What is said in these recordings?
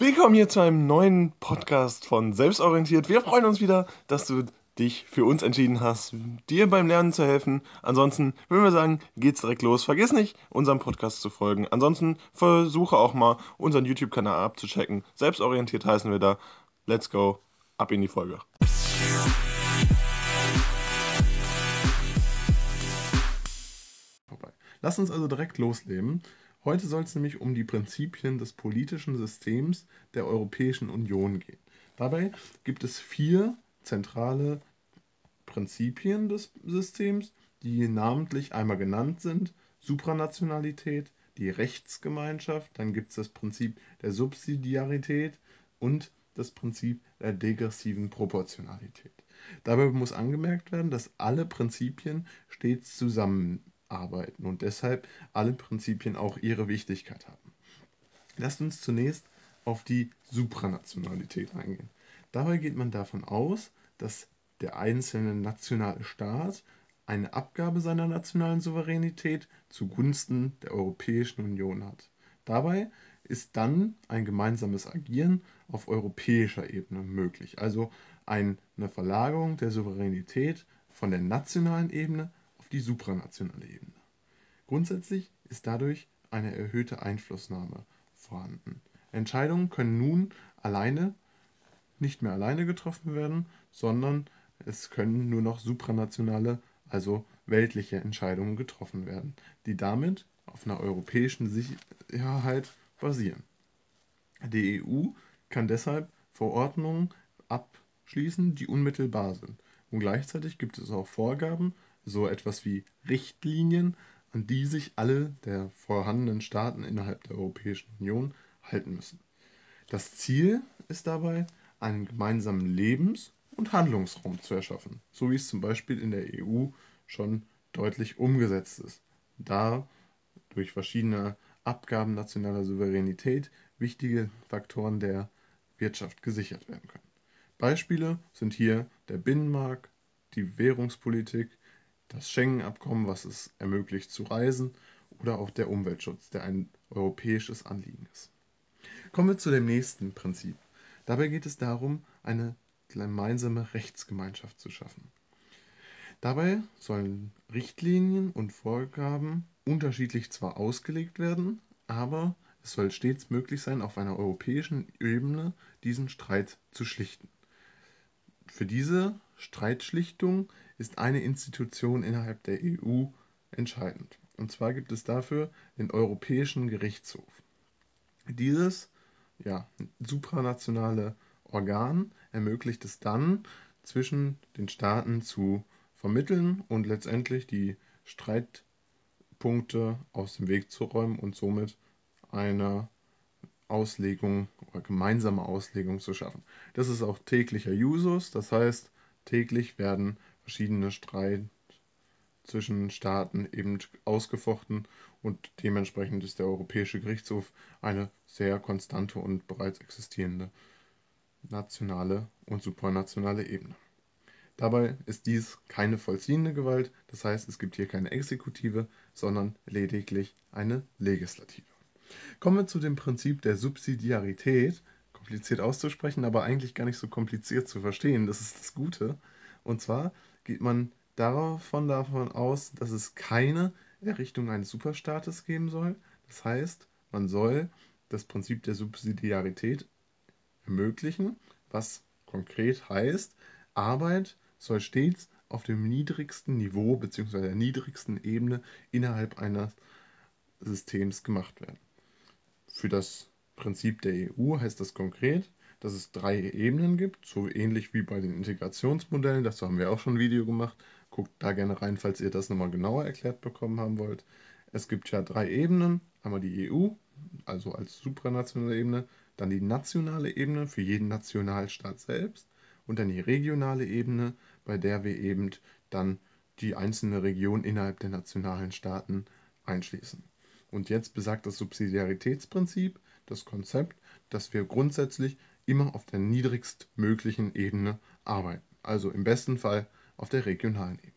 Willkommen hier zu einem neuen Podcast von Selbstorientiert. Wir freuen uns wieder, dass du dich für uns entschieden hast, dir beim Lernen zu helfen. Ansonsten würden wir sagen, geht's direkt los. Vergiss nicht, unserem Podcast zu folgen. Ansonsten versuche auch mal unseren YouTube-Kanal abzuchecken. Selbstorientiert heißen wir da. Let's go, ab in die Folge. Lass uns also direkt loslegen. Heute soll es nämlich um die Prinzipien des politischen Systems der Europäischen Union gehen. Dabei gibt es vier zentrale Prinzipien des Systems, die namentlich einmal genannt sind. Supranationalität, die Rechtsgemeinschaft, dann gibt es das Prinzip der Subsidiarität und das Prinzip der degressiven Proportionalität. Dabei muss angemerkt werden, dass alle Prinzipien stets zusammenarbeiten und deshalb alle Prinzipien auch ihre Wichtigkeit haben. Lasst uns zunächst auf die Supranationalität eingehen. Dabei geht man davon aus, dass der einzelne nationale Staat eine Abgabe seiner nationalen Souveränität zugunsten der Europäischen Union hat. Dabei ist dann ein gemeinsames Agieren auf europäischer Ebene möglich, also eine Verlagerung der Souveränität von der nationalen Ebene die supranationale Ebene. Grundsätzlich ist dadurch eine erhöhte Einflussnahme vorhanden. Entscheidungen können nun alleine nicht mehr alleine getroffen werden, sondern es können nur noch supranationale, also weltliche Entscheidungen getroffen werden, die damit auf einer europäischen Sicherheit basieren. Die EU kann deshalb Verordnungen abschließen, die unmittelbar sind. Und gleichzeitig gibt es auch Vorgaben, so etwas wie Richtlinien, an die sich alle der vorhandenen Staaten innerhalb der Europäischen Union halten müssen. Das Ziel ist dabei, einen gemeinsamen Lebens- und Handlungsraum zu erschaffen, so wie es zum Beispiel in der EU schon deutlich umgesetzt ist, da durch verschiedene Abgaben nationaler Souveränität wichtige Faktoren der Wirtschaft gesichert werden können. Beispiele sind hier der Binnenmarkt, die Währungspolitik, das Schengen-Abkommen, was es ermöglicht zu reisen, oder auch der Umweltschutz, der ein europäisches Anliegen ist. Kommen wir zu dem nächsten Prinzip. Dabei geht es darum, eine gemeinsame Rechtsgemeinschaft zu schaffen. Dabei sollen Richtlinien und Vorgaben unterschiedlich zwar ausgelegt werden, aber es soll stets möglich sein, auf einer europäischen Ebene diesen Streit zu schlichten. Für diese Streitschlichtung ist eine Institution innerhalb der EU entscheidend. Und zwar gibt es dafür den Europäischen Gerichtshof. Dieses ja, supranationale Organ ermöglicht es dann, zwischen den Staaten zu vermitteln und letztendlich die Streitpunkte aus dem Weg zu räumen und somit eine Auslegung oder gemeinsame Auslegung zu schaffen. Das ist auch täglicher Usus, das heißt, täglich werden verschiedene Streit zwischen Staaten eben ausgefochten und dementsprechend ist der Europäische Gerichtshof eine sehr konstante und bereits existierende nationale und supranationale Ebene. Dabei ist dies keine vollziehende Gewalt, das heißt es gibt hier keine Exekutive, sondern lediglich eine Legislative. Kommen wir zu dem Prinzip der Subsidiarität, kompliziert auszusprechen, aber eigentlich gar nicht so kompliziert zu verstehen, das ist das Gute. Und zwar geht man davon, davon aus, dass es keine Errichtung eines Superstaates geben soll. Das heißt, man soll das Prinzip der Subsidiarität ermöglichen, was konkret heißt, Arbeit soll stets auf dem niedrigsten Niveau bzw. der niedrigsten Ebene innerhalb eines Systems gemacht werden. Für das Prinzip der EU heißt das konkret, dass es drei Ebenen gibt, so ähnlich wie bei den Integrationsmodellen. Dazu haben wir auch schon ein Video gemacht. Guckt da gerne rein, falls ihr das nochmal genauer erklärt bekommen haben wollt. Es gibt ja drei Ebenen. Einmal die EU, also als supranationale Ebene, dann die nationale Ebene für jeden Nationalstaat selbst und dann die regionale Ebene, bei der wir eben dann die einzelne Region innerhalb der nationalen Staaten einschließen. Und jetzt besagt das Subsidiaritätsprinzip, das Konzept, dass wir grundsätzlich immer auf der niedrigstmöglichen Ebene arbeiten, also im besten Fall auf der regionalen Ebene.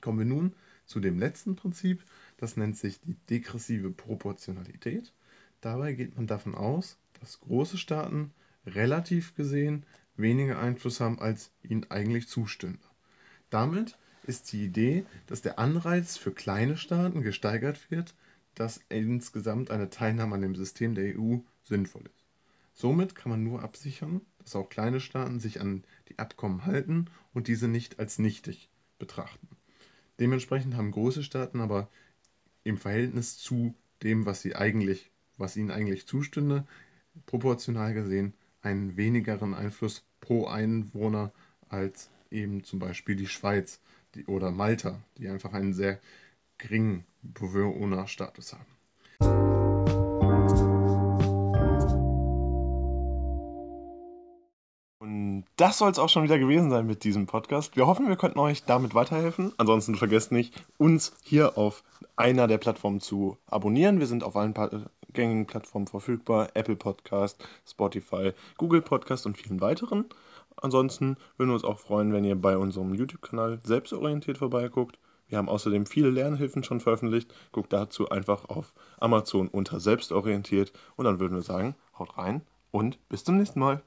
Kommen wir nun zu dem letzten Prinzip, das nennt sich die degressive Proportionalität. Dabei geht man davon aus, dass große Staaten relativ gesehen weniger Einfluss haben, als ihnen eigentlich zustünde. Damit ist die Idee, dass der Anreiz für kleine Staaten gesteigert wird, dass insgesamt eine Teilnahme an dem System der EU sinnvoll ist. Somit kann man nur absichern, dass auch kleine Staaten sich an die Abkommen halten und diese nicht als nichtig betrachten. Dementsprechend haben große Staaten aber im Verhältnis zu dem, was sie eigentlich, was ihnen eigentlich zustünde, proportional gesehen einen wenigeren Einfluss pro Einwohner als eben zum Beispiel die Schweiz die, oder Malta, die einfach einen sehr geringen Bewohnerstatus haben. Und das soll es auch schon wieder gewesen sein mit diesem Podcast. Wir hoffen, wir konnten euch damit weiterhelfen. Ansonsten vergesst nicht, uns hier auf einer der Plattformen zu abonnieren. Wir sind auf allen gängigen Plattformen verfügbar. Apple Podcast, Spotify, Google Podcast und vielen weiteren. Ansonsten würden wir uns auch freuen, wenn ihr bei unserem YouTube-Kanal selbstorientiert vorbeiguckt. Wir haben außerdem viele Lernhilfen schon veröffentlicht. Guckt dazu einfach auf Amazon unter selbstorientiert und dann würden wir sagen, haut rein und bis zum nächsten Mal.